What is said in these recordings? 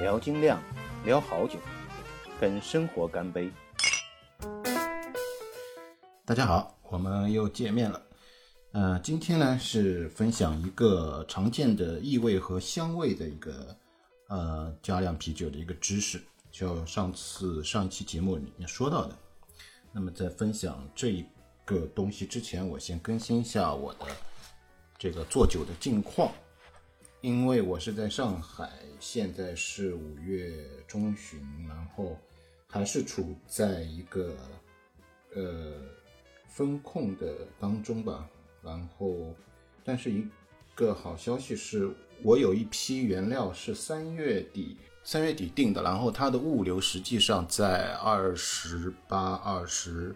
聊精酿，聊好酒，跟生活干杯。大家好，我们又见面了。呃，今天呢是分享一个常见的异味和香味的一个呃加量啤酒的一个知识，就上次上一期节目里面说到的。那么在分享这一个东西之前，我先更新一下我的这个做酒的近况，因为我是在上海，现在是五月中旬，然后还是处在一个呃风控的当中吧。然后，但是一个好消息是我有一批原料是三月底三月底订的，然后它的物流实际上在二十八、二十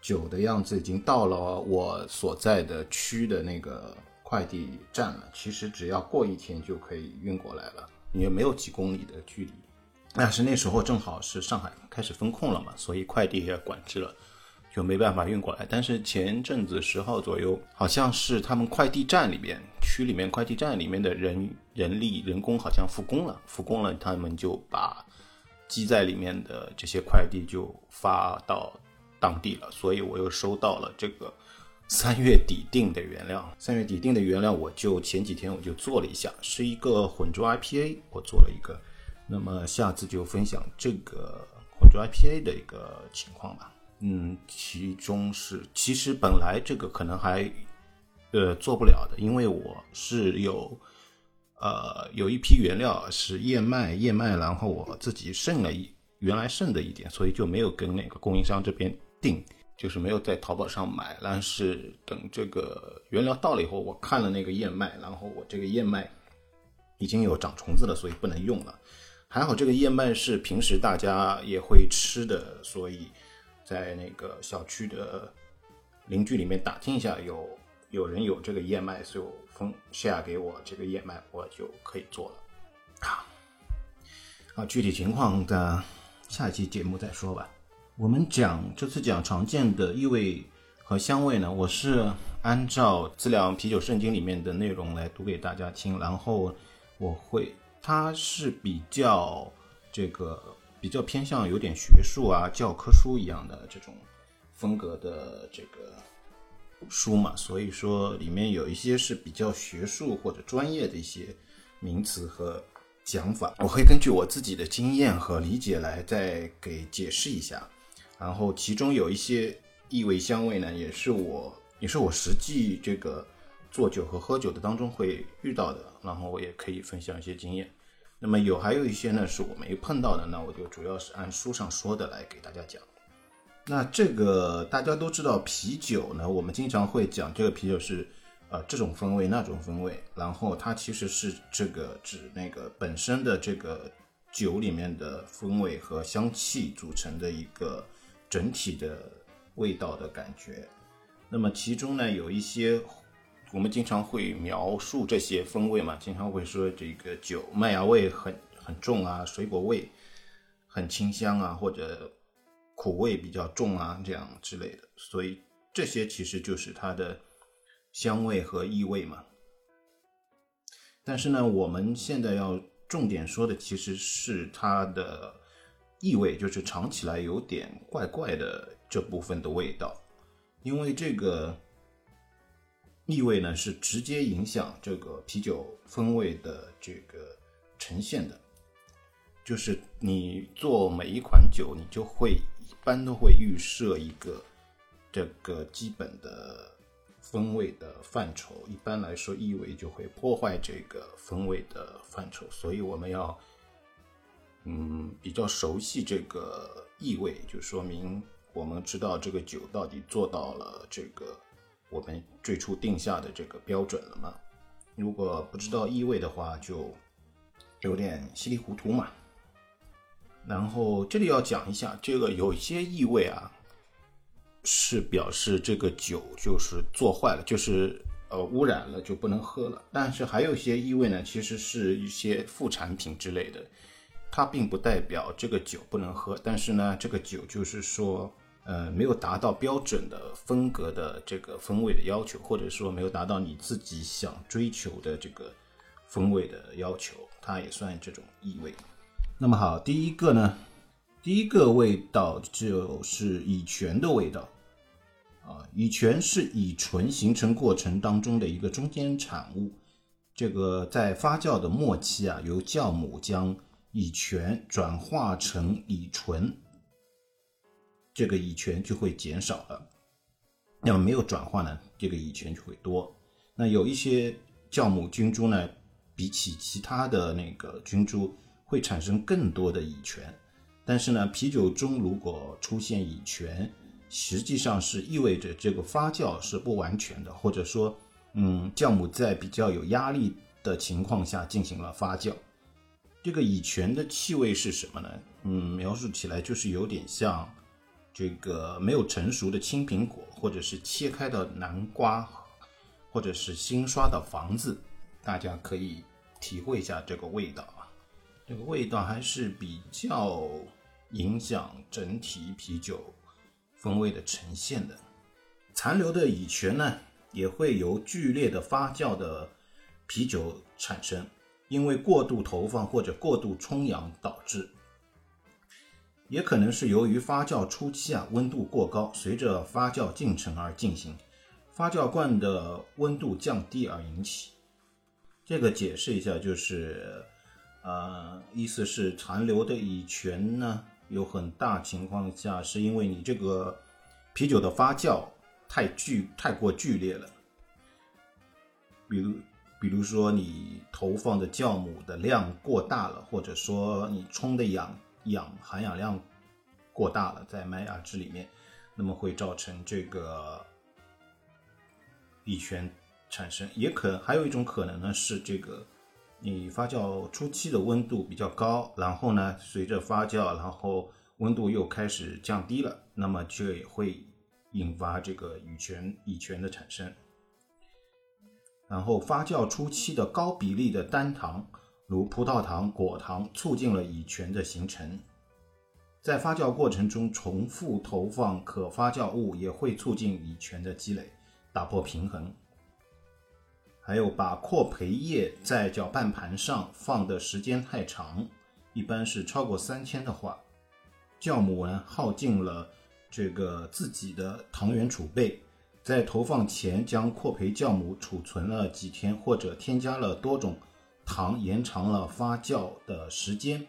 九的样子已经到了我所在的区的那个快递站了。其实只要过一天就可以运过来了，也没有几公里的距离。但是那时候正好是上海开始封控了嘛，所以快递也管制了。就没办法运过来，但是前阵子十号左右，好像是他们快递站里边区里面快递站里面的人人力人工好像复工了，复工了，他们就把积在里面的这些快递就发到当地了，所以我又收到了这个三月底定的原料。三月底定的原料，我就前几天我就做了一下，是一个混浊 IPA，我做了一个，那么下次就分享这个混浊 IPA 的一个情况吧。嗯，其中是其实本来这个可能还呃做不了的，因为我是有呃有一批原料是燕麦，燕麦，然后我自己剩了一原来剩的一点，所以就没有跟那个供应商这边定，就是没有在淘宝上买。但是等这个原料到了以后，我看了那个燕麦，然后我这个燕麦已经有长虫子了，所以不能用了。还好这个燕麦是平时大家也会吃的，所以。在那个小区的邻居里面打听一下，有有人有这个燕麦，就分 share 给我这个燕麦，我就可以做了。好，啊，具体情况的下一期节目再说吧。我们讲这次讲常见的异味和香味呢，我是按照《资料啤酒圣经》里面的内容来读给大家听，然后我会，它是比较这个。比较偏向有点学术啊，教科书一样的这种风格的这个书嘛，所以说里面有一些是比较学术或者专业的一些名词和讲法，我会根据我自己的经验和理解来再给解释一下。然后其中有一些异味香味呢，也是我也是我实际这个做酒和喝酒的当中会遇到的，然后我也可以分享一些经验。那么有还有一些呢是我没碰到的，那我就主要是按书上说的来给大家讲。那这个大家都知道，啤酒呢，我们经常会讲这个啤酒是，呃，这种风味那种风味，然后它其实是这个指那个本身的这个酒里面的风味和香气组成的一个整体的味道的感觉。那么其中呢有一些。我们经常会描述这些风味嘛，经常会说这个酒麦芽味很很重啊，水果味很清香啊，或者苦味比较重啊，这样之类的。所以这些其实就是它的香味和异味嘛。但是呢，我们现在要重点说的其实是它的异味，就是尝起来有点怪怪的这部分的味道，因为这个。异味呢是直接影响这个啤酒风味的这个呈现的，就是你做每一款酒，你就会一般都会预设一个这个基本的风味的范畴。一般来说，异味就会破坏这个风味的范畴，所以我们要嗯比较熟悉这个异味，就说明我们知道这个酒到底做到了这个。我们最初定下的这个标准了吗？如果不知道意味的话，就有点稀里糊涂嘛。然后这里要讲一下，这个有些异味啊，是表示这个酒就是做坏了，就是呃污染了，就不能喝了。但是还有一些异味呢，其实是一些副产品之类的，它并不代表这个酒不能喝。但是呢，这个酒就是说。呃，没有达到标准的风格的这个风味的要求，或者说没有达到你自己想追求的这个风味的要求，它也算这种异味。那么好，第一个呢，第一个味道就是乙醛的味道。啊，乙醛是乙醇形成过程当中的一个中间产物。这个在发酵的末期啊，由酵母将乙醛转化成乙醇，这个乙醛就会减少了。那么没有转化呢，这个乙醛就会多。那有一些酵母菌株呢，比起其他的那个菌株会产生更多的乙醛。但是呢，啤酒中如果出现乙醛，实际上是意味着这个发酵是不完全的，或者说，嗯，酵母在比较有压力的情况下进行了发酵。这个乙醛的气味是什么呢？嗯，描述起来就是有点像这个没有成熟的青苹果，或者是切开的南瓜，或者是新刷的房子。大家可以体会一下这个味道啊，这个味道还是比较影响整体啤酒。风味的呈现的残留的乙醛呢，也会由剧烈的发酵的啤酒产生，因为过度投放或者过度冲氧导致，也可能是由于发酵初期啊温度过高，随着发酵进程而进行，发酵罐的温度降低而引起。这个解释一下，就是呃，意思是残留的乙醛呢。有很大情况下是因为你这个啤酒的发酵太剧太过剧烈了，比如比如说你投放的酵母的量过大了，或者说你冲的氧氧含氧量过大了，在麦芽汁里面，那么会造成这个乙醛产生。也可还有一种可能呢是这个。你发酵初期的温度比较高，然后呢，随着发酵，然后温度又开始降低了，那么就会引发这个乙醛乙醛的产生。然后发酵初期的高比例的单糖，如葡萄糖、果糖，促进了乙醛的形成。在发酵过程中重复投放可发酵物，也会促进乙醛的积累，打破平衡。还有把扩培液在搅拌盘上放的时间太长，一般是超过三天的话，酵母呢耗尽了这个自己的糖原储备，在投放前将扩培酵母储存了几天，或者添加了多种糖，延长了发酵的时间，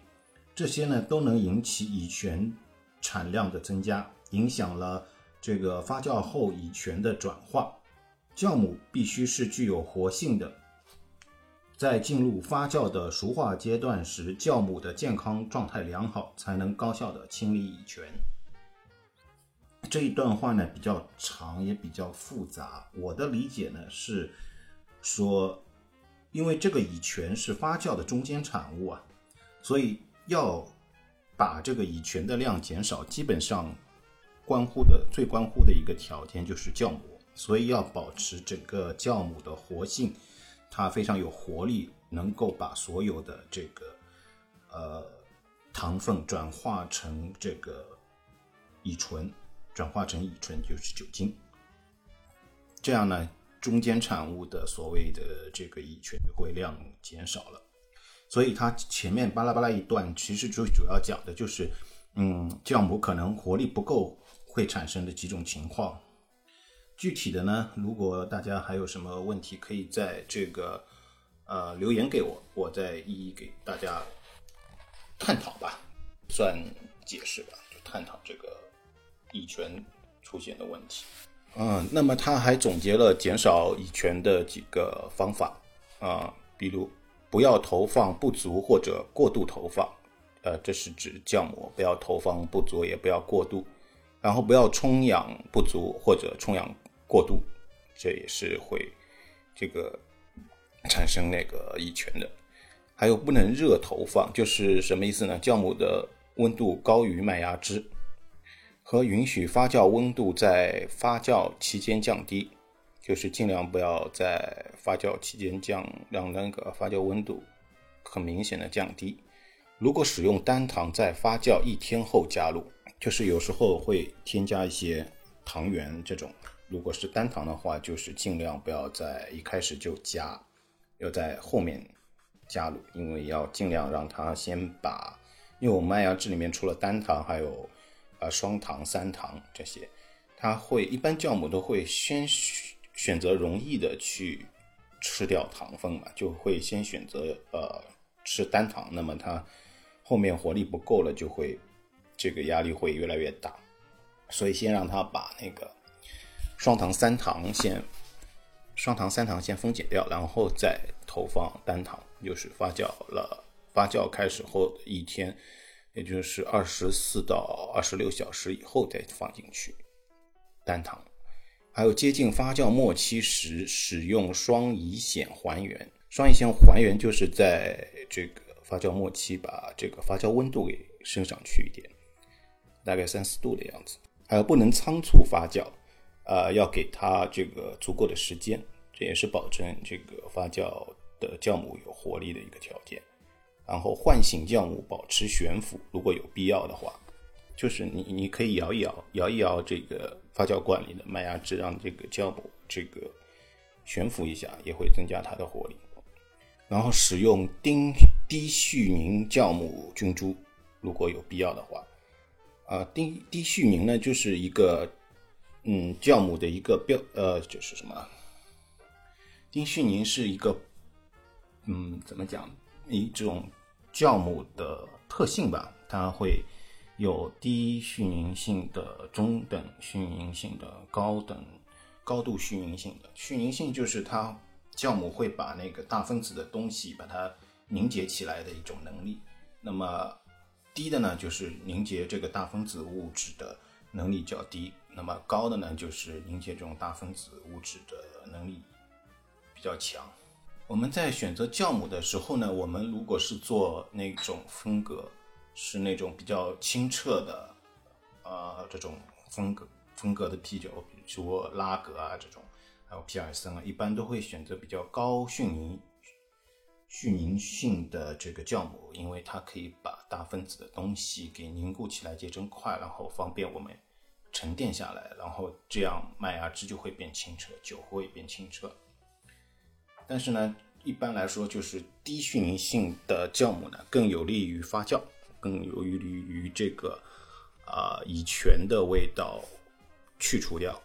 这些呢都能引起乙醛产量的增加，影响了这个发酵后乙醛的转化。酵母必须是具有活性的，在进入发酵的熟化阶段时，酵母的健康状态良好，才能高效的清理乙醛。这一段话呢比较长，也比较复杂。我的理解呢是说，因为这个乙醛是发酵的中间产物啊，所以要把这个乙醛的量减少，基本上关乎的最关乎的一个条件就是酵母。所以要保持整个酵母的活性，它非常有活力，能够把所有的这个呃糖分转化成这个乙醇，转化成乙醇就是酒精。这样呢，中间产物的所谓的这个乙醛就会量减少了。所以它前面巴拉巴拉一段，其实主主要讲的就是，嗯，酵母可能活力不够会产生的几种情况。具体的呢，如果大家还有什么问题，可以在这个呃留言给我，我再一一给大家探讨吧，算解释吧，就探讨这个乙醛出现的问题。嗯，那么他还总结了减少乙醛的几个方法啊，比如不要投放不足或者过度投放，呃，这是指酵母不要投放不足，也不要过度，然后不要充氧不足或者充氧。过度，这也是会这个产生那个乙醛的。还有不能热投放，就是什么意思呢？酵母的温度高于麦芽汁，和允许发酵温度在发酵期间降低，就是尽量不要在发酵期间降，让那个发酵温度很明显的降低。如果使用单糖在发酵一天后加入，就是有时候会添加一些糖原这种。如果是单糖的话，就是尽量不要在一开始就加，要在后面加入，因为要尽量让它先把因为我们麦芽汁里面除了单糖，还有啊双糖、三糖这些，它会一般酵母都会先选择容易的去吃掉糖分嘛，就会先选择呃吃单糖，那么它后面活力不够了，就会这个压力会越来越大，所以先让它把那个双糖、三糖先。双糖、三糖先分解掉，然后再投放单糖，就是发酵了。发酵开始后的一天，也就是二十四到二十六小时以后再放进去单糖。还有接近发酵末期时，使用双乙酰还原。双乙酰还原就是在这个发酵末期把这个发酵温度给升上去一点，大概三四度的样子。还有不能仓促发酵。呃，要给它这个足够的时间，这也是保证这个发酵的酵母有活力的一个条件。然后唤醒酵母，保持悬浮，如果有必要的话，就是你你可以摇一摇，摇一摇这个发酵罐里的麦芽汁，让这个酵母这个悬浮一下，也会增加它的活力。然后使用丁低絮凝酵母菌株，如果有必要的话，啊，低低絮凝呢，就是一个。嗯，酵母的一个标，呃，就是什么？丁絮凝是一个，嗯，怎么讲？一种酵母的特性吧，它会有低絮凝性的、中等絮凝性的、高等高度絮凝性的。絮凝性就是它酵母会把那个大分子的东西把它凝结起来的一种能力。那么低的呢，就是凝结这个大分子物质的能力较低。那么高的呢，就是凝结这种大分子物质的能力比较强。我们在选择酵母的时候呢，我们如果是做那种风格，是那种比较清澈的，呃，这种风格风格的啤酒，比如说拉格啊这种，还有皮尔森啊，一般都会选择比较高絮凝絮凝性的这个酵母，因为它可以把大分子的东西给凝固起来结成块，然后方便我们。沉淀下来，然后这样麦芽汁就会变清澈，酒会变清澈。但是呢，一般来说，就是低絮凝性的酵母呢，更有利于发酵，更有利于这个啊乙醛的味道去除掉。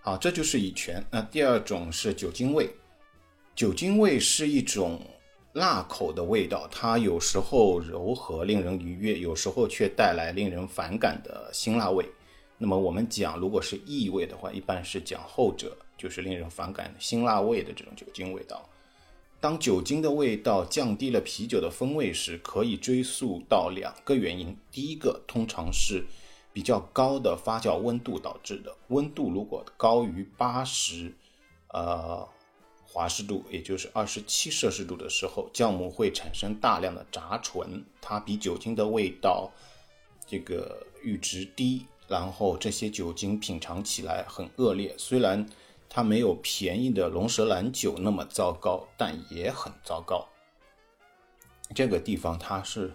好，这就是乙醛。那第二种是酒精味，酒精味是一种辣口的味道，它有时候柔和令人愉悦，有时候却带来令人反感的辛辣味。那么我们讲，如果是异味的话，一般是讲后者，就是令人反感的辛辣味的这种酒精味道。当酒精的味道降低了啤酒的风味时，可以追溯到两个原因。第一个通常是比较高的发酵温度导致的，温度如果高于八十，呃，华氏度，也就是二十七摄氏度的时候，酵母会产生大量的杂醇，它比酒精的味道这个阈值低。然后这些酒精品尝起来很恶劣，虽然它没有便宜的龙舌兰酒那么糟糕，但也很糟糕。这个地方它是，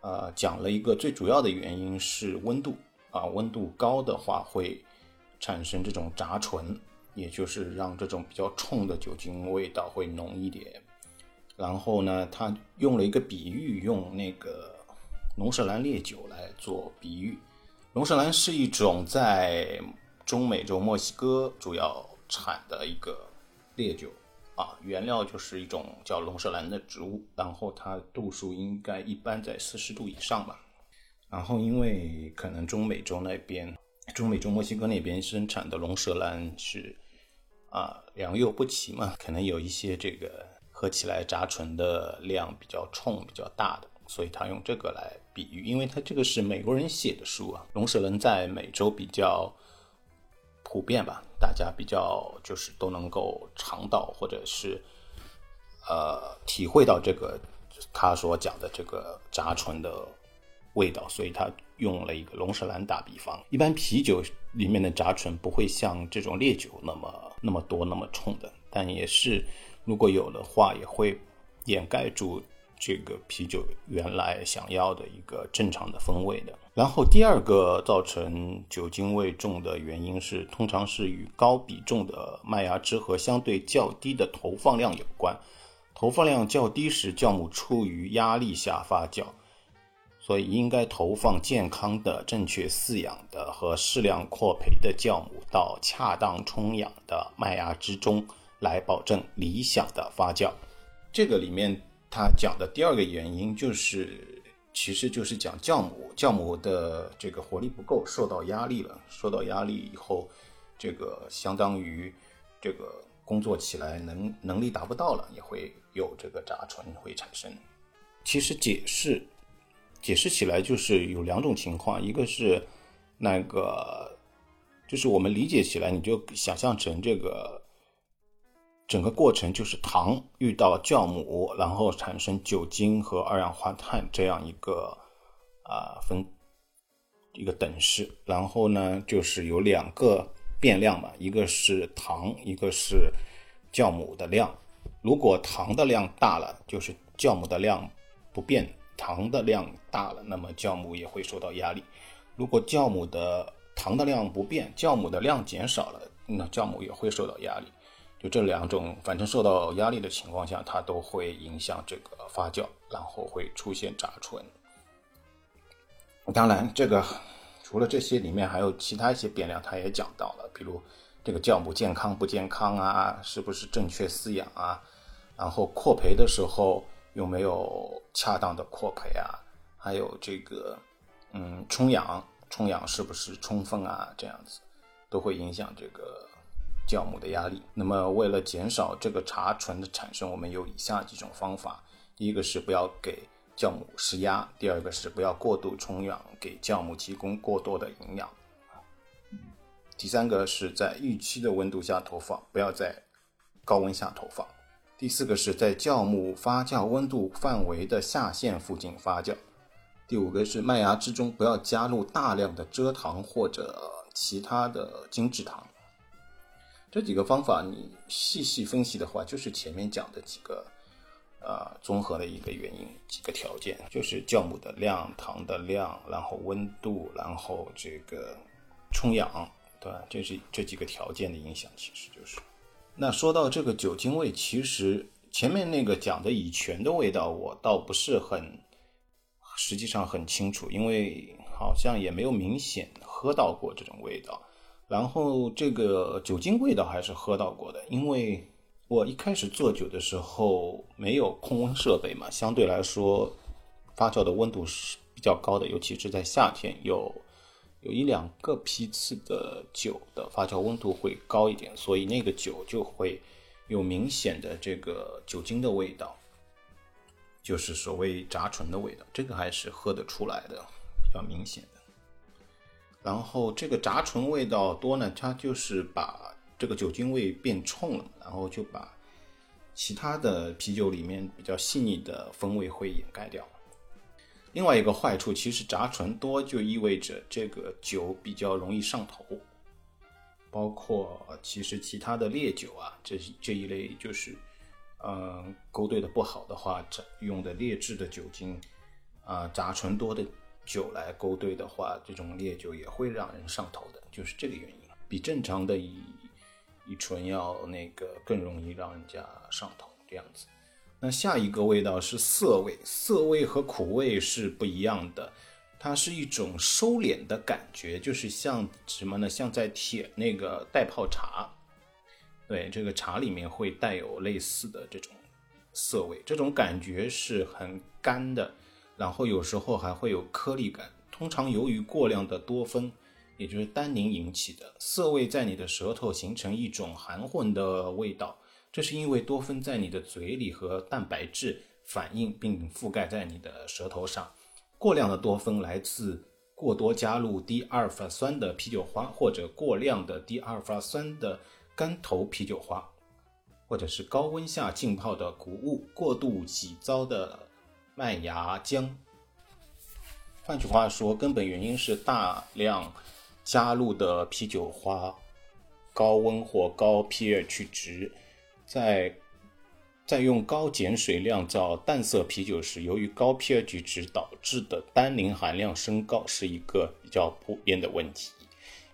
呃，讲了一个最主要的原因是温度啊，温度高的话会产生这种杂醇，也就是让这种比较冲的酒精味道会浓一点。然后呢，他用了一个比喻，用那个龙舌兰烈酒来做比喻。龙舌兰是一种在中美洲墨西哥主要产的一个烈酒啊，原料就是一种叫龙舌兰的植物，然后它度数应该一般在四十度以上吧。然后因为可能中美洲那边，中美洲墨西哥那边生产的龙舌兰是啊良莠不齐嘛，可能有一些这个喝起来杂醇的量比较冲、比较大的。所以他用这个来比喻，因为他这个是美国人写的书啊。龙舌兰在美洲比较普遍吧，大家比较就是都能够尝到或者是呃体会到这个他所讲的这个杂醇的味道，所以他用了一个龙舌兰打比方。一般啤酒里面的杂醇不会像这种烈酒那么那么多那么冲的，但也是如果有的话，也会掩盖住。这个啤酒原来想要的一个正常的风味的。然后第二个造成酒精味重的原因是，通常是与高比重的麦芽汁和相对较低的投放量有关。投放量较低时，酵母处于压力下发酵，所以应该投放健康的、正确饲养的和适量扩培的酵母到恰当充氧的麦芽汁中，来保证理想的发酵。这个里面他讲的第二个原因就是，其实就是讲酵母，酵母的这个活力不够，受到压力了，受到压力以后，这个相当于这个工作起来能能力达不到了，也会有这个杂醇会产生。其实解释。解释起来就是有两种情况，一个是那个，就是我们理解起来，你就想象成这个整个过程就是糖遇到酵母，然后产生酒精和二氧化碳这样一个啊分一个等式，然后呢就是有两个变量嘛，一个是糖，一个是酵母的量。如果糖的量大了，就是酵母的量不变。糖的量大了，那么酵母也会受到压力。如果酵母的糖的量不变，酵母的量减少了，那酵母也会受到压力。就这两种，反正受到压力的情况下，它都会影响这个发酵，然后会出现杂醇。当然，这个除了这些，里面还有其他一些变量，他也讲到了，比如这个酵母健康不健康啊，是不是正确饲养啊，然后扩培的时候。有没有恰当的扩培啊？还有这个，嗯，充氧，充氧是不是充分啊？这样子都会影响这个酵母的压力。那么，为了减少这个茶醇的产生，我们有以下几种方法：第一个是不要给酵母施压；第二个是不要过度充氧，给酵母提供过多的营养；第三个是在预期的温度下投放，不要在高温下投放。第四个是在酵母发酵温度范围的下限附近发酵。第五个是麦芽汁中不要加入大量的蔗糖或者其他的精制糖。这几个方法你细细分析的话，就是前面讲的几个，呃，综合的一个原因，几个条件，就是酵母的量、糖的量，然后温度，然后这个充氧，对吧？这是这几个条件的影响，其实就是。那说到这个酒精味，其实前面那个讲的乙醛的味道，我倒不是很，实际上很清楚，因为好像也没有明显喝到过这种味道。然后这个酒精味道还是喝到过的，因为我一开始做酒的时候没有控温设备嘛，相对来说发酵的温度是比较高的，尤其是在夏天有。有一两个批次的酒的发酵温度会高一点，所以那个酒就会有明显的这个酒精的味道，就是所谓杂醇的味道，这个还是喝得出来的，比较明显。然后这个杂醇味道多呢，它就是把这个酒精味变冲了，然后就把其他的啤酒里面比较细腻的风味会掩盖掉。另外一个坏处，其实杂醇多就意味着这个酒比较容易上头，包括其实其他的烈酒啊，这这一类就是，嗯，勾兑的不好的话，用的劣质的酒精啊，杂醇多的酒来勾兑的话，这种烈酒也会让人上头的，就是这个原因，比正常的乙乙醇要那个更容易让人家上头这样子。那下一个味道是涩味，涩味和苦味是不一样的，它是一种收敛的感觉，就是像什么呢？像在舔那个袋泡茶，对，这个茶里面会带有类似的这种涩味，这种感觉是很干的，然后有时候还会有颗粒感，通常由于过量的多酚，也就是单宁引起的涩味，在你的舌头形成一种含混的味道。这是因为多酚在你的嘴里和蛋白质反应，并覆盖在你的舌头上。过量的多酚来自过多加入低阿尔法酸的啤酒花，或者过量的低阿尔法酸的干头啤酒花，或者是高温下浸泡的谷物、过度洗糟的麦芽浆。换句话说，根本原因是大量加入的啤酒花、高温或高 pH 值。在在用高碱水酿造淡色啤酒时，由于高 pH 值导致的单宁含量升高是一个比较普遍的问题。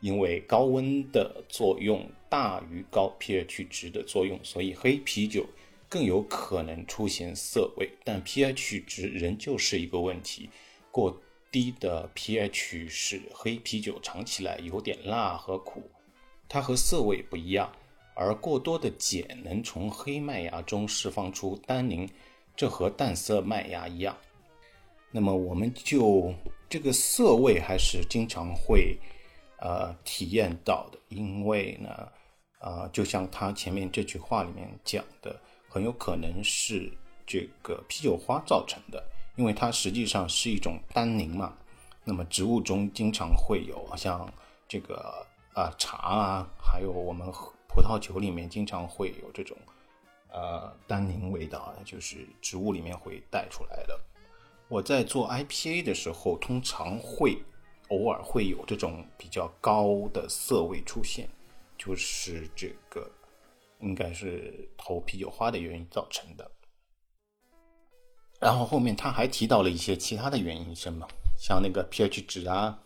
因为高温的作用大于高 pH 值的作用，所以黑啤酒更有可能出现涩味。但 pH 值仍旧是一个问题。过低的 pH 使黑啤酒尝起来有点辣和苦，它和涩味不一样；而过多的碱能从黑麦芽中释放出单宁，这和淡色麦芽一样。那么我们就这个涩味还是经常会呃体验到的，因为呢，呃，就像他前面这句话里面讲的，很有可能是这个啤酒花造成的。因为它实际上是一种单宁嘛，那么植物中经常会有像这个啊茶啊，还有我们葡萄酒里面经常会有这种呃单宁味道，就是植物里面会带出来的。我在做 IPA 的时候，通常会偶尔会有这种比较高的涩味出现，就是这个应该是投啤酒花的原因造成的。然后后面他还提到了一些其他的原因，什么像那个 pH 值啊，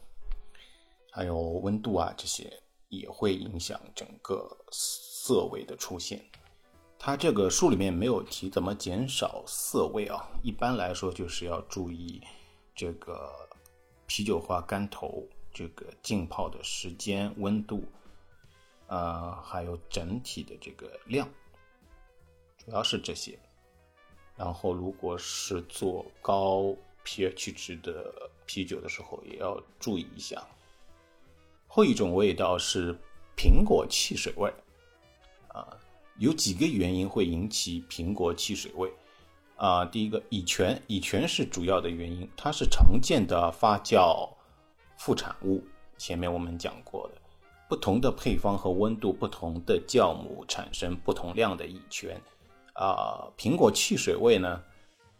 还有温度啊，这些也会影响整个色味的出现。他这个书里面没有提怎么减少色味啊，一般来说就是要注意这个啤酒花干头这个浸泡的时间、温度，呃，还有整体的这个量，主要是这些。然后，如果是做高 pH 值的啤酒的时候，也要注意一下。后一种味道是苹果汽水味，啊，有几个原因会引起苹果汽水味，啊，第一个乙醛，乙醛是主要的原因，它是常见的发酵副产物。前面我们讲过的，不同的配方和温度，不同的酵母产生不同量的乙醛。啊，苹果汽水味呢，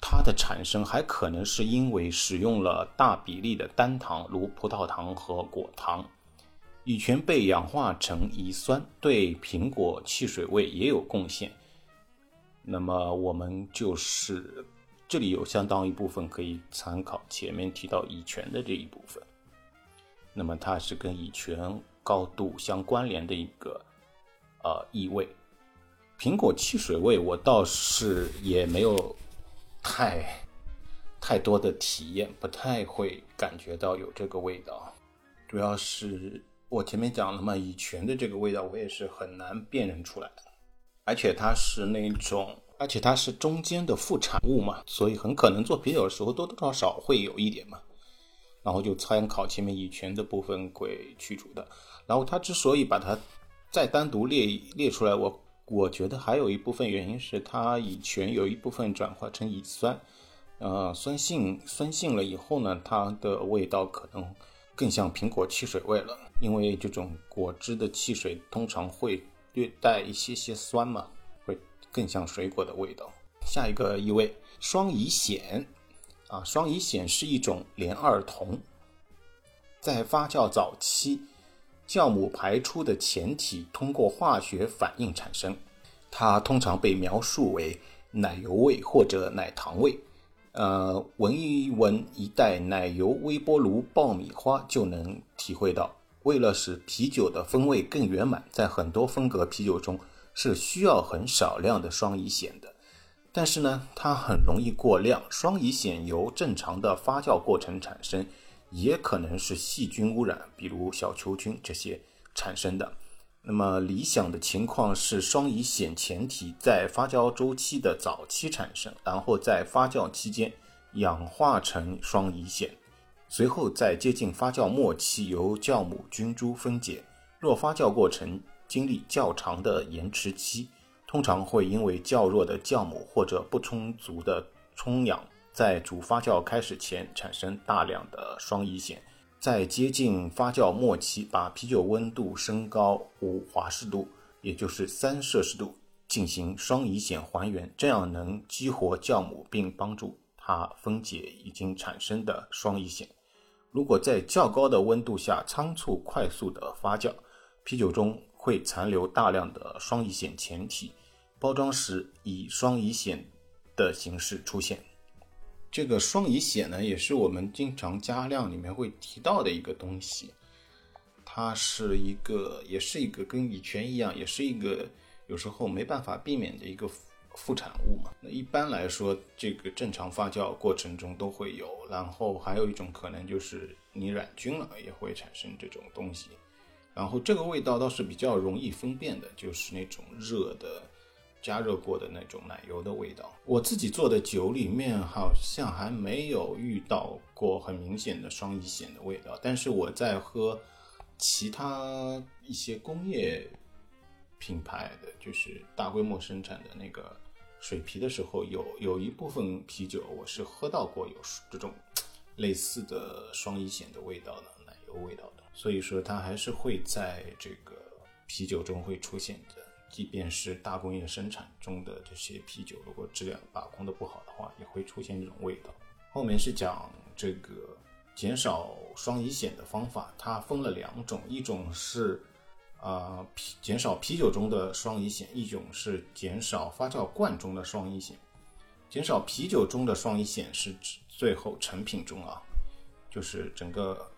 它的产生还可能是因为使用了大比例的单糖，如葡萄糖和果糖，乙醛被氧化成乙酸，对苹果汽水味也有贡献。那么我们就是这里有相当一部分可以参考前面提到乙醛的这一部分，那么它是跟乙醛高度相关联的一个呃异味。苹果汽水味，我倒是也没有太太多的体验，不太会感觉到有这个味道。主要是我前面讲了嘛，乙醛的这个味道，我也是很难辨认出来的。而且它是那种，而且它是中间的副产物嘛，所以很可能做啤酒的时候多多少少会有一点嘛。然后就参考前面乙醛的部分会去除的。然后它之所以把它再单独列列出来，我。我觉得还有一部分原因是它乙醛有一部分转化成乙酸，呃，酸性酸性了以后呢，它的味道可能更像苹果汽水味了。因为这种果汁的汽水通常会略带一些些酸嘛，会更像水果的味道。下一个异味，双乙酰，啊，双乙酰是一种联二酮，在发酵早期。酵母排出的前体通过化学反应产生，它通常被描述为奶油味或者奶糖味。呃，闻一闻一袋奶油微波炉爆米花就能体会到。为了使啤酒的风味更圆满，在很多风格啤酒中是需要很少量的双乙酰的。但是呢，它很容易过量。双乙酰由正常的发酵过程产生。也可能是细菌污染，比如小球菌这些产生的。那么理想的情况是双乙酰前体在发酵周期的早期产生，然后在发酵期间氧化成双乙酰，随后在接近发酵末期由酵母菌株分解。若发酵过程经历较长的延迟期，通常会因为较弱的酵母或者不充足的充氧。在主发酵开始前产生大量的双乙酰，在接近发酵末期，把啤酒温度升高五华氏度，也就是三摄氏度，进行双乙酰还原，这样能激活酵母并帮助它分解已经产生的双乙酰。如果在较高的温度下仓促快速的发酵，啤酒中会残留大量的双乙酰前体，包装时以双乙酰的形式出现。这个双乙酰呢，也是我们经常加量里面会提到的一个东西。它是一个，也是一个跟乙醛一样，也是一个有时候没办法避免的一个副产物嘛。那一般来说，这个正常发酵过程中都会有，然后还有一种可能就是你染菌了也会产生这种东西。然后这个味道倒是比较容易分辨的，就是那种热的、加热过的那种奶油的味道。我自己做的酒里面好像还没有遇到过很明显的双乙酰的味道，但是我在喝其他一些工业品牌的，就是大规模生产的那个水啤的时候，有有一部分啤酒我是喝到过有这种类似的双乙酰的味道的奶油味道的。所以说，它还是会在这个啤酒中会出现的，即便是大工业生产中的这些啤酒，如果质量把控的不好的话，也会出现这种味道。后面是讲这个减少双乙酰的方法，它分了两种，一种是啊啤减少啤酒中的双乙酰，一种是减少发酵罐中的双乙酰。减少啤酒中的双乙酰是指最后成品中啊，就是整个。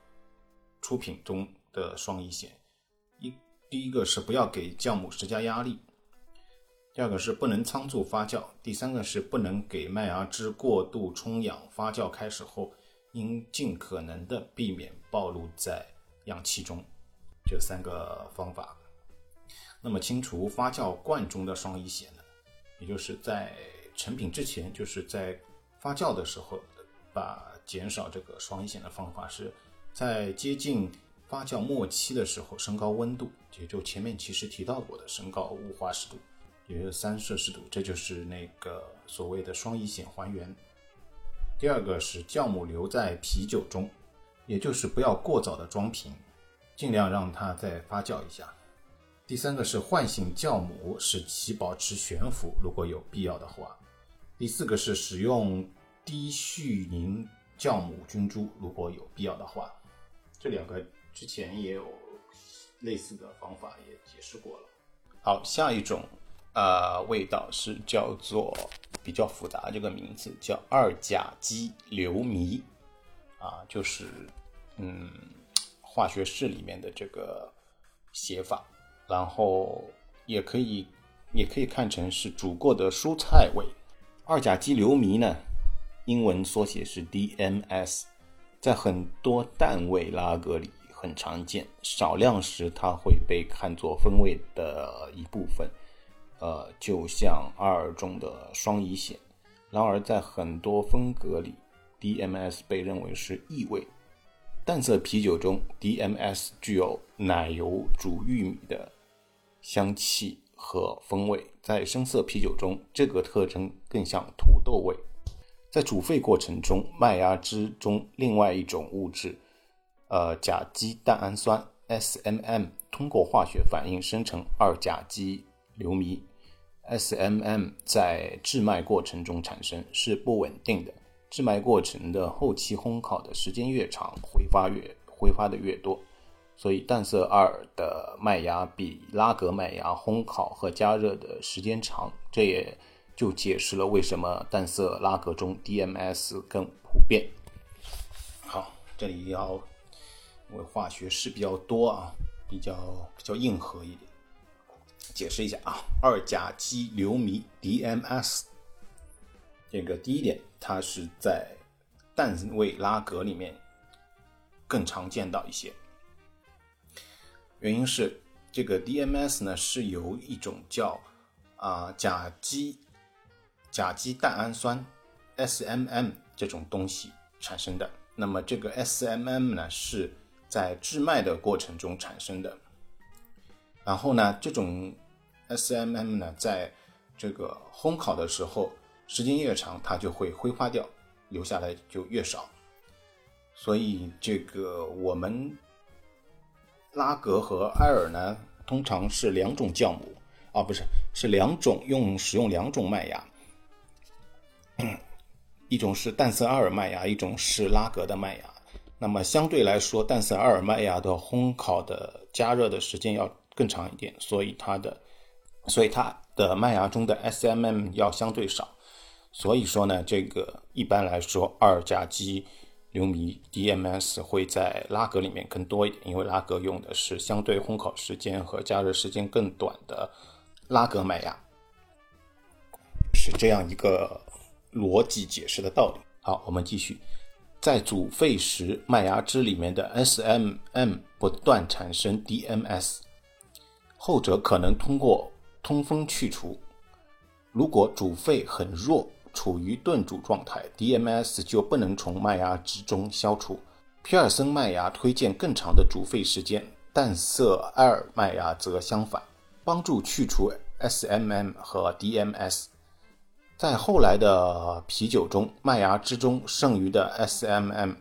出品中的双乙酰，第一个是不要给酵母施加压力，第二个是不能仓促发酵，第三个是不能给麦芽汁过度充氧。发酵开始后，应尽可能的避免暴露在氧气中。这三个方法。那么清除发酵罐中的双乙酰呢？也就是在成品之前，就是在发酵的时候，把减少这个双乙酰的方法是。在接近发酵末期的时候，升高温度，也就前面其实提到过的升高雾化湿度，也就是三摄氏度，这就是那个所谓的双乙酰还原。第二个是酵母留在啤酒中，也就是不要过早的装瓶，尽量让它再发酵一下。第三个是唤醒酵母，使其保持悬浮，如果有必要的话。第四个是使用低絮凝酵母菌株，如果有必要的话。这两个之前也有类似的方法，也解释过了。好，下一种啊味道是叫做比较复杂，这个名字叫二甲基硫醚啊，就是嗯化学式里面的这个写法，然后也可以也可以看成是煮过的蔬菜味。二甲基硫醚呢，英文缩写是 DMS。在很多淡味拉格里很常见，少量时它会被看作风味的一部分，呃，就像二中的双乙酰。然而，在很多风格里，DMS 被认为是异味。淡色啤酒中，DMS 具有奶油煮玉米的香气和风味；在深色啤酒中，这个特征更像土豆味。在煮沸过程中，麦芽汁中另外一种物质，呃，甲基蛋氨酸 （SMM） 通过化学反应生成二甲基硫醚。SMM 在制麦过程中产生是不稳定的，制麦过程的后期烘烤的时间越长，挥发越挥发的越多。所以淡色二的麦芽比拉格麦芽烘烤和加热的时间长，这也。就解释了为什么淡色拉格中 DMS 更普遍。好，这里要因为化学式比较多啊，比较比较硬核一点，解释一下啊，二甲基硫醚 DMS。这个第一点，它是在氮味拉格里面更常见到一些，原因是这个 DMS 呢是由一种叫啊甲基。甲基蛋氨酸 （SMM） 这种东西产生的。那么这个 SMM 呢，是在制麦的过程中产生的。然后呢，这种 SMM 呢，在这个烘烤的时候，时间越长，它就会挥发掉，留下来就越少。所以这个我们拉格和艾尔呢，通常是两种酵母啊，不是，是两种用使用两种麦芽。一种是淡色阿尔麦芽，一种是拉格的麦芽。那么相对来说，淡色阿尔麦芽的烘烤的加热的时间要更长一点，所以它的，所以它的麦芽中的 SMM 要相对少。所以说呢，这个一般来说，二甲基硫醚 DMS 会在拉格里面更多一点，因为拉格用的是相对烘烤时间和加热时间更短的拉格麦芽。是这样一个逻辑解释的道理。好，我们继续，在煮沸时，麦芽汁里面的 SMM 不断产生 DMS，后者可能通过通风去除。如果煮沸很弱，处于炖煮状态，DMS 就不能从麦芽汁中消除。皮尔森麦芽推荐更长的煮沸时间，淡色埃尔麦芽则相反，帮助去除 SMM 和 DMS。在后来的啤酒中，麦芽汁中剩余的 SMM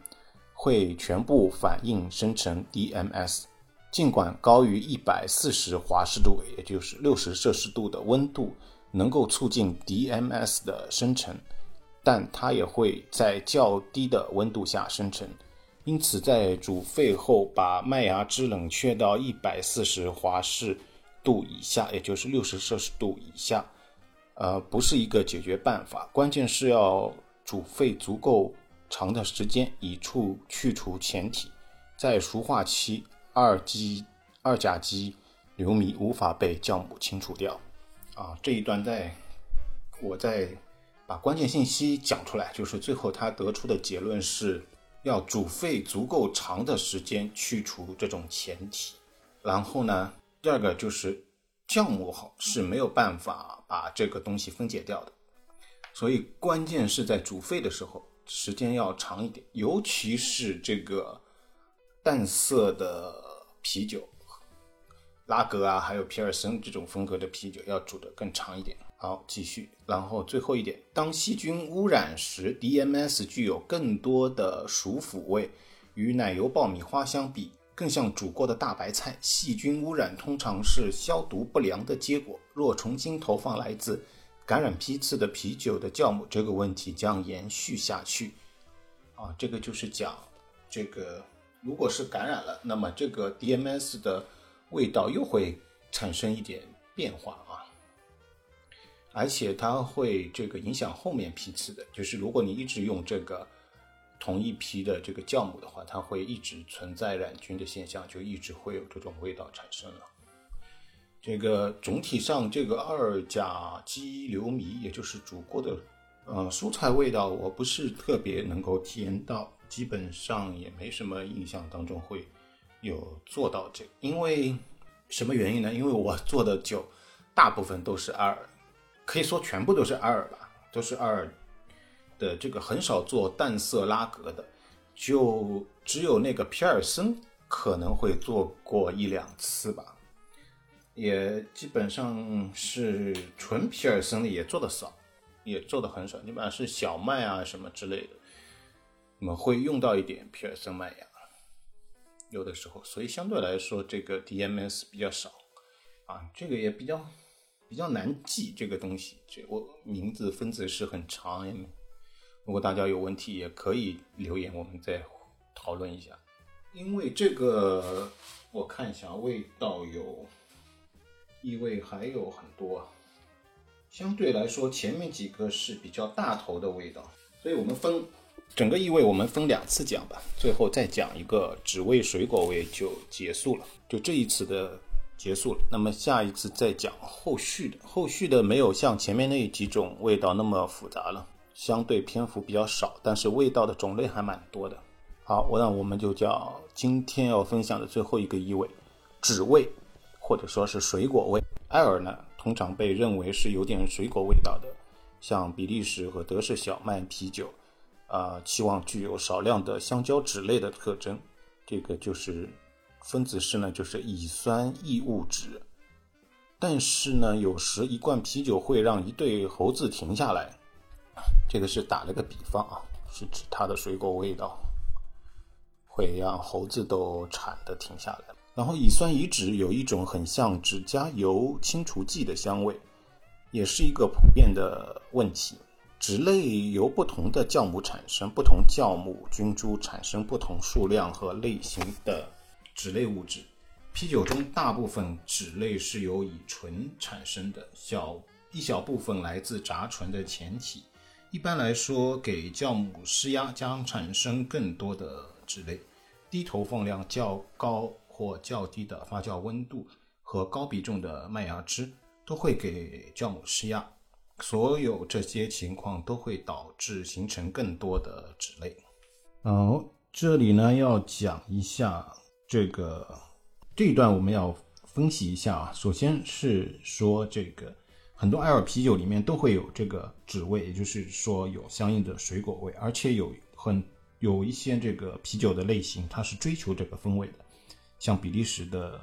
会全部反应生成 DMS。尽管高于一百四十华氏度，也就是六十摄氏度的温度。能够促进 DMS 的生成，但它也会在较低的温度下生成。因此，在煮沸后把麦芽汁冷却到一百四十华氏度以下，也就是六十摄氏度以下，呃，不是一个解决办法。关键是要煮沸足够长的时间，以处去除前体。在熟化期，二基二甲基硫醚无法被酵母清除掉。啊，这一段在，我在把关键信息讲出来，就是最后他得出的结论是要煮沸足够长的时间去除这种前体，然后呢，第二个就是酵母好是没有办法把这个东西分解掉的，所以关键是在煮沸的时候时间要长一点，尤其是这个淡色的啤酒。拉格啊，还有皮尔森这种风格的啤酒要煮得更长一点。好，继续。然后最后一点，当细菌污染时，DMS 具有更多的熟腐味，与奶油爆米花相比，更像煮过的大白菜。细菌污染通常是消毒不良的结果。若重新投放来自感染批次的啤酒的酵母，这个问题将延续下去。啊，这个就是讲这个，如果是感染了，那么这个 DMS 的。味道又会产生一点变化啊，而且它会这个影响后面批次的，就是如果你一直用这个同一批的这个酵母的话，它会一直存在染菌的现象，就一直会有这种味道产生了。这个总体上，这个二甲基硫醚，也就是煮过的呃蔬菜味道，我不是特别能够体验到，基本上也没什么印象当中会。有做到这，因为什么原因呢？因为我做的酒大部分都是二，可以说全部都是二吧，都是二的这个很少做淡色拉格的，就只有那个皮尔森可能会做过一两次吧，也基本上是纯皮尔森的也做的少，也做的很少，一般是小麦啊什么之类的，我们会用到一点皮尔森麦芽。有的时候，所以相对来说，这个 DMS 比较少啊，这个也比较比较难记这个东西，这我名字分子是很长。如果大家有问题，也可以留言，我们再讨论一下。因为这个我看一下，味道有异味还有很多，相对来说前面几个是比较大头的味道，所以我们分。整个异味我们分两次讲吧，最后再讲一个只味水果味就结束了，就这一次的结束了。那么下一次再讲后续的，后续的没有像前面那几种味道那么复杂了，相对篇幅比较少，但是味道的种类还蛮多的。好，我那我们就叫今天要分享的最后一个异味，纸味或者说是水果味。艾尔呢，通常被认为是有点水果味道的，像比利时和德式小麦啤酒。啊，期望具有少量的香蕉脂类的特征，这个就是分子式呢，就是乙酸异物质。但是呢，有时一罐啤酒会让一对猴子停下来，这个是打了个比方啊，是指它的水果味道会让猴子都馋的停下来。然后乙酸乙酯有一种很像指甲油清除剂的香味，也是一个普遍的问题。脂类由不同的酵母产生，不同酵母菌株产生不同数量和类型的脂类物质。啤酒中大部分脂类是由乙醇产生的，小一小部分来自杂醇的前体。一般来说，给酵母施压将产生更多的脂类。低投放量较高或较低的发酵温度和高比重的麦芽汁都会给酵母施压。所有这些情况都会导致形成更多的脂类。哦，这里呢要讲一下这个这一段我们要分析一下啊。首先是说这个很多艾尔啤酒里面都会有这个脂味，也就是说有相应的水果味，而且有很有一些这个啤酒的类型，它是追求这个风味的，像比利时的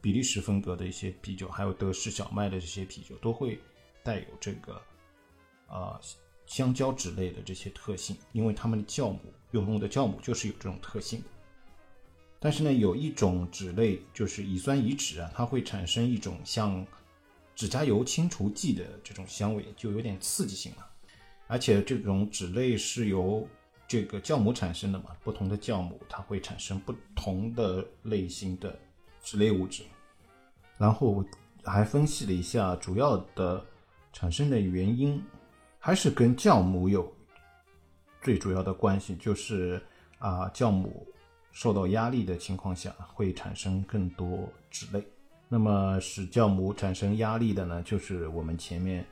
比利时风格的一些啤酒，还有德式小麦的这些啤酒都会。带有这个，呃，香蕉脂类的这些特性，因为它们的酵母用的酵母就是有这种特性。但是呢，有一种脂类就是乙酸乙酯啊，它会产生一种像指甲油清除剂的这种香味，就有点刺激性了。而且这种脂类是由这个酵母产生的嘛，不同的酵母它会产生不同的类型的脂类物质。然后还分析了一下主要的。产生的原因还是跟酵母有最主要的关系，就是啊，酵母受到压力的情况下会产生更多脂类。那么使酵母产生压力的呢，就是我们前面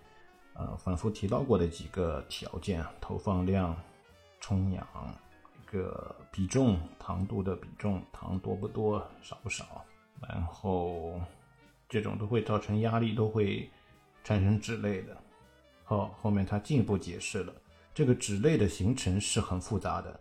呃反复提到过的几个条件：投放量、冲氧、一个比重、糖度的比重，糖多不多、少不少，然后这种都会造成压力，都会。产生脂类的，好，后面他进一步解释了这个脂类的形成是很复杂的，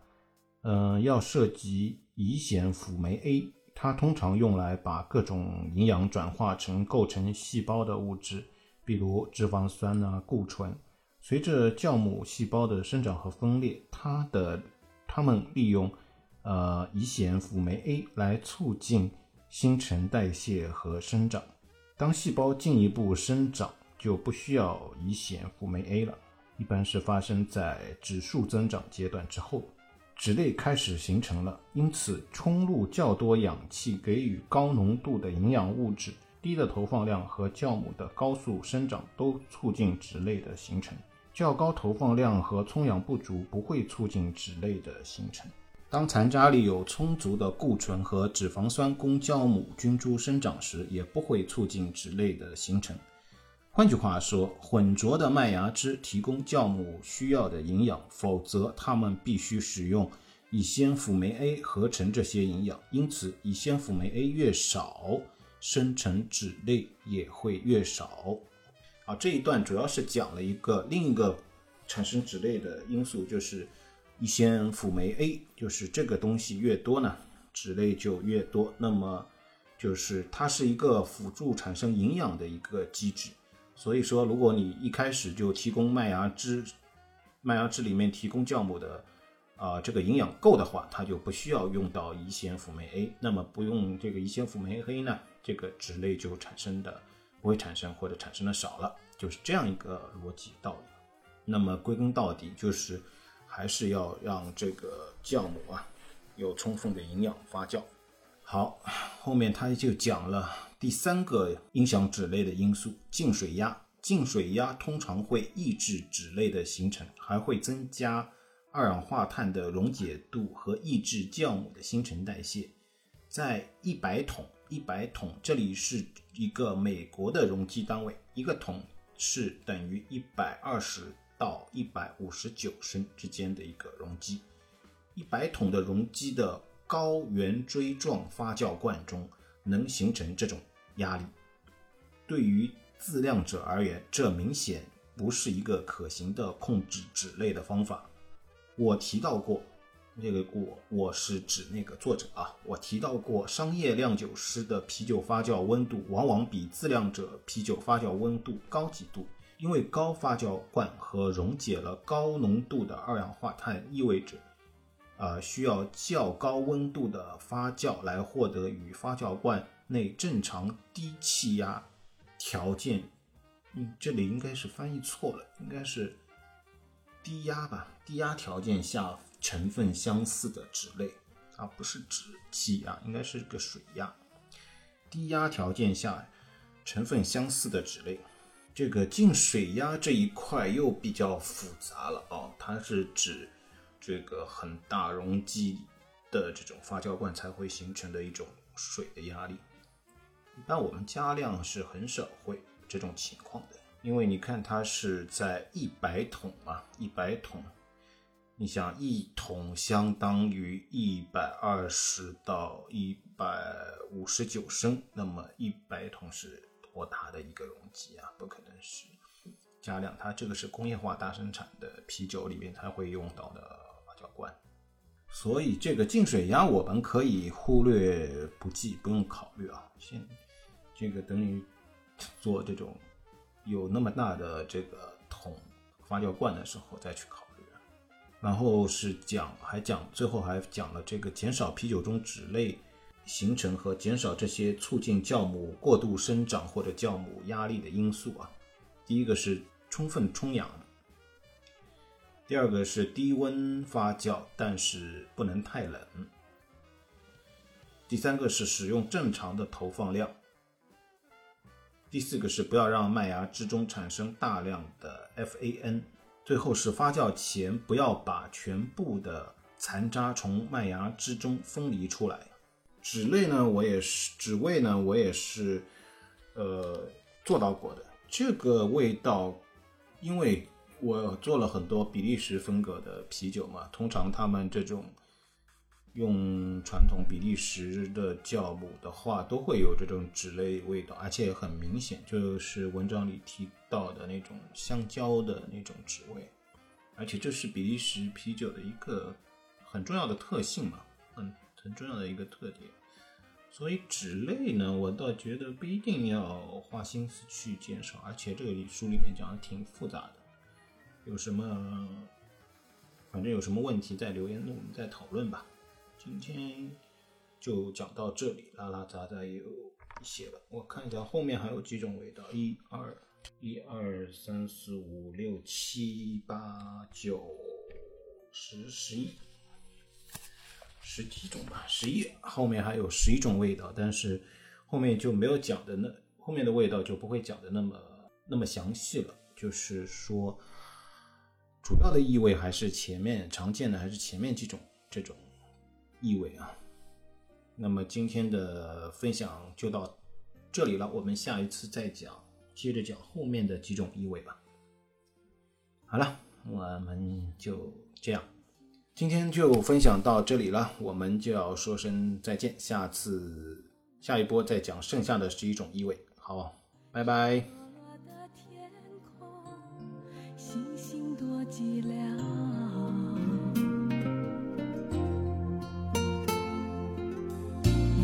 嗯，要涉及乙酰辅酶 A，它通常用来把各种营养转化成构成细胞的物质，比如脂肪酸啊、固醇。随着酵母细胞的生长和分裂，它的它们利用呃乙酰辅酶 A 来促进新陈代谢和生长。当细胞进一步生长，就不需要乙酰辅酶 A 了，一般是发生在指数增长阶段之后，脂类开始形成了，因此冲入较多氧气，给予高浓度的营养物质，低的投放量和酵母的高速生长都促进脂类的形成。较高投放量和充氧不足不会促进脂类的形成。当残渣里有充足的固醇和脂肪酸供酵母菌株生长时，也不会促进脂类的形成。换句话说，混浊的麦芽汁提供酵母需要的营养，否则它们必须使用乙酰辅酶 A 合成这些营养。因此，乙酰辅酶 A 越少，生成脂类也会越少。啊，这一段主要是讲了一个另一个产生脂类的因素，就是乙酰辅酶 A，就是这个东西越多呢，脂类就越多。那么，就是它是一个辅助产生营养的一个机制。所以说，如果你一开始就提供麦芽汁，麦芽汁里面提供酵母的，啊，这个营养够的话，它就不需要用到乙酰辅酶 A。那么不用这个乙酰辅酶 A 呢，这个脂类就产生的不会产生或者产生的少了，就是这样一个逻辑道理。那么归根到底就是还是要让这个酵母啊有充分的营养发酵。好，后面他就讲了。第三个影响脂类的因素，静水压。静水压通常会抑制脂类的形成，还会增加二氧化碳的溶解度和抑制酵母的新陈代谢。在一百桶，一百桶这里是一个美国的容积单位，一个桶是等于一百二十到一百五十九升之间的一个容积。一百桶的容积的高圆锥状发酵罐中能形成这种。压力对于自量者而言，这明显不是一个可行的控制脂类的方法。我提到过，这个我我是指那个作者啊。我提到过，商业酿酒师的啤酒发酵温度往往比自量者啤酒发酵温度高几度，因为高发酵罐和溶解了高浓度的二氧化碳意味着，呃，需要较高温度的发酵来获得与发酵罐。内正常低气压条件，嗯，这里应该是翻译错了，应该是低压吧？低压条件下成分相似的脂类，啊，不是脂气压，应该是个水压。低压条件下成分相似的脂类，这个进水压这一块又比较复杂了哦，它是指这个很大容积的这种发酵罐才会形成的一种水的压力。一般我们加量是很少会这种情况的，因为你看它是在一百桶嘛，一百桶，你想一桶相当于一百二十到一百五十九升，那么一百桶是多大的一个容积啊？不可能是加量，它这个是工业化大生产的啤酒里面才会用到的发酵罐，所以这个净水压我们可以忽略不计，不用考虑啊。先这个等于做这种。有那么大的这个桶发酵罐的时候再去考虑，然后是讲还讲最后还讲了这个减少啤酒中脂类形成和减少这些促进酵母过度生长或者酵母压力的因素啊。第一个是充分充氧，第二个是低温发酵，但是不能太冷，第三个是使用正常的投放量。第四个是不要让麦芽汁中产生大量的 FAN，最后是发酵前不要把全部的残渣从麦芽汁中分离出来。脂类呢，我也是脂味呢，我也是呃做到过的。这个味道，因为我做了很多比利时风格的啤酒嘛，通常他们这种。用传统比利时的酵母的话，都会有这种脂类味道，而且很明显，就是文章里提到的那种香蕉的那种脂味，而且这是比利时啤酒的一个很重要的特性嘛，很很重要的一个特点。所以脂类呢，我倒觉得不一定要花心思去减少，而且这个书里面讲的挺复杂的，有什么反正有什么问题在留言，那我们再讨论吧。今天就讲到这里，拉拉杂杂也有一些了。我看一下后面还有几种味道，一二一二三四五六七八九十十一十几种吧，十一后面还有十一种味道，但是后面就没有讲的那后面的味道就不会讲的那么那么详细了。就是说，主要的异味还是前面常见的，还是前面几种这种。意味啊，那么今天的分享就到这里了，我们下一次再讲，接着讲后面的几种意味吧。好了，我们就这样，今天就分享到这里了，我们就要说声再见，下次下一波再讲剩下的十一种意味。好，拜拜。寂寥。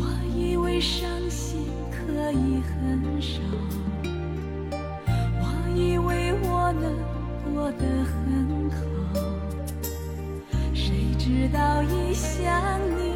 我以为伤心可以很少，我以为我能过得很好，谁知道一想你，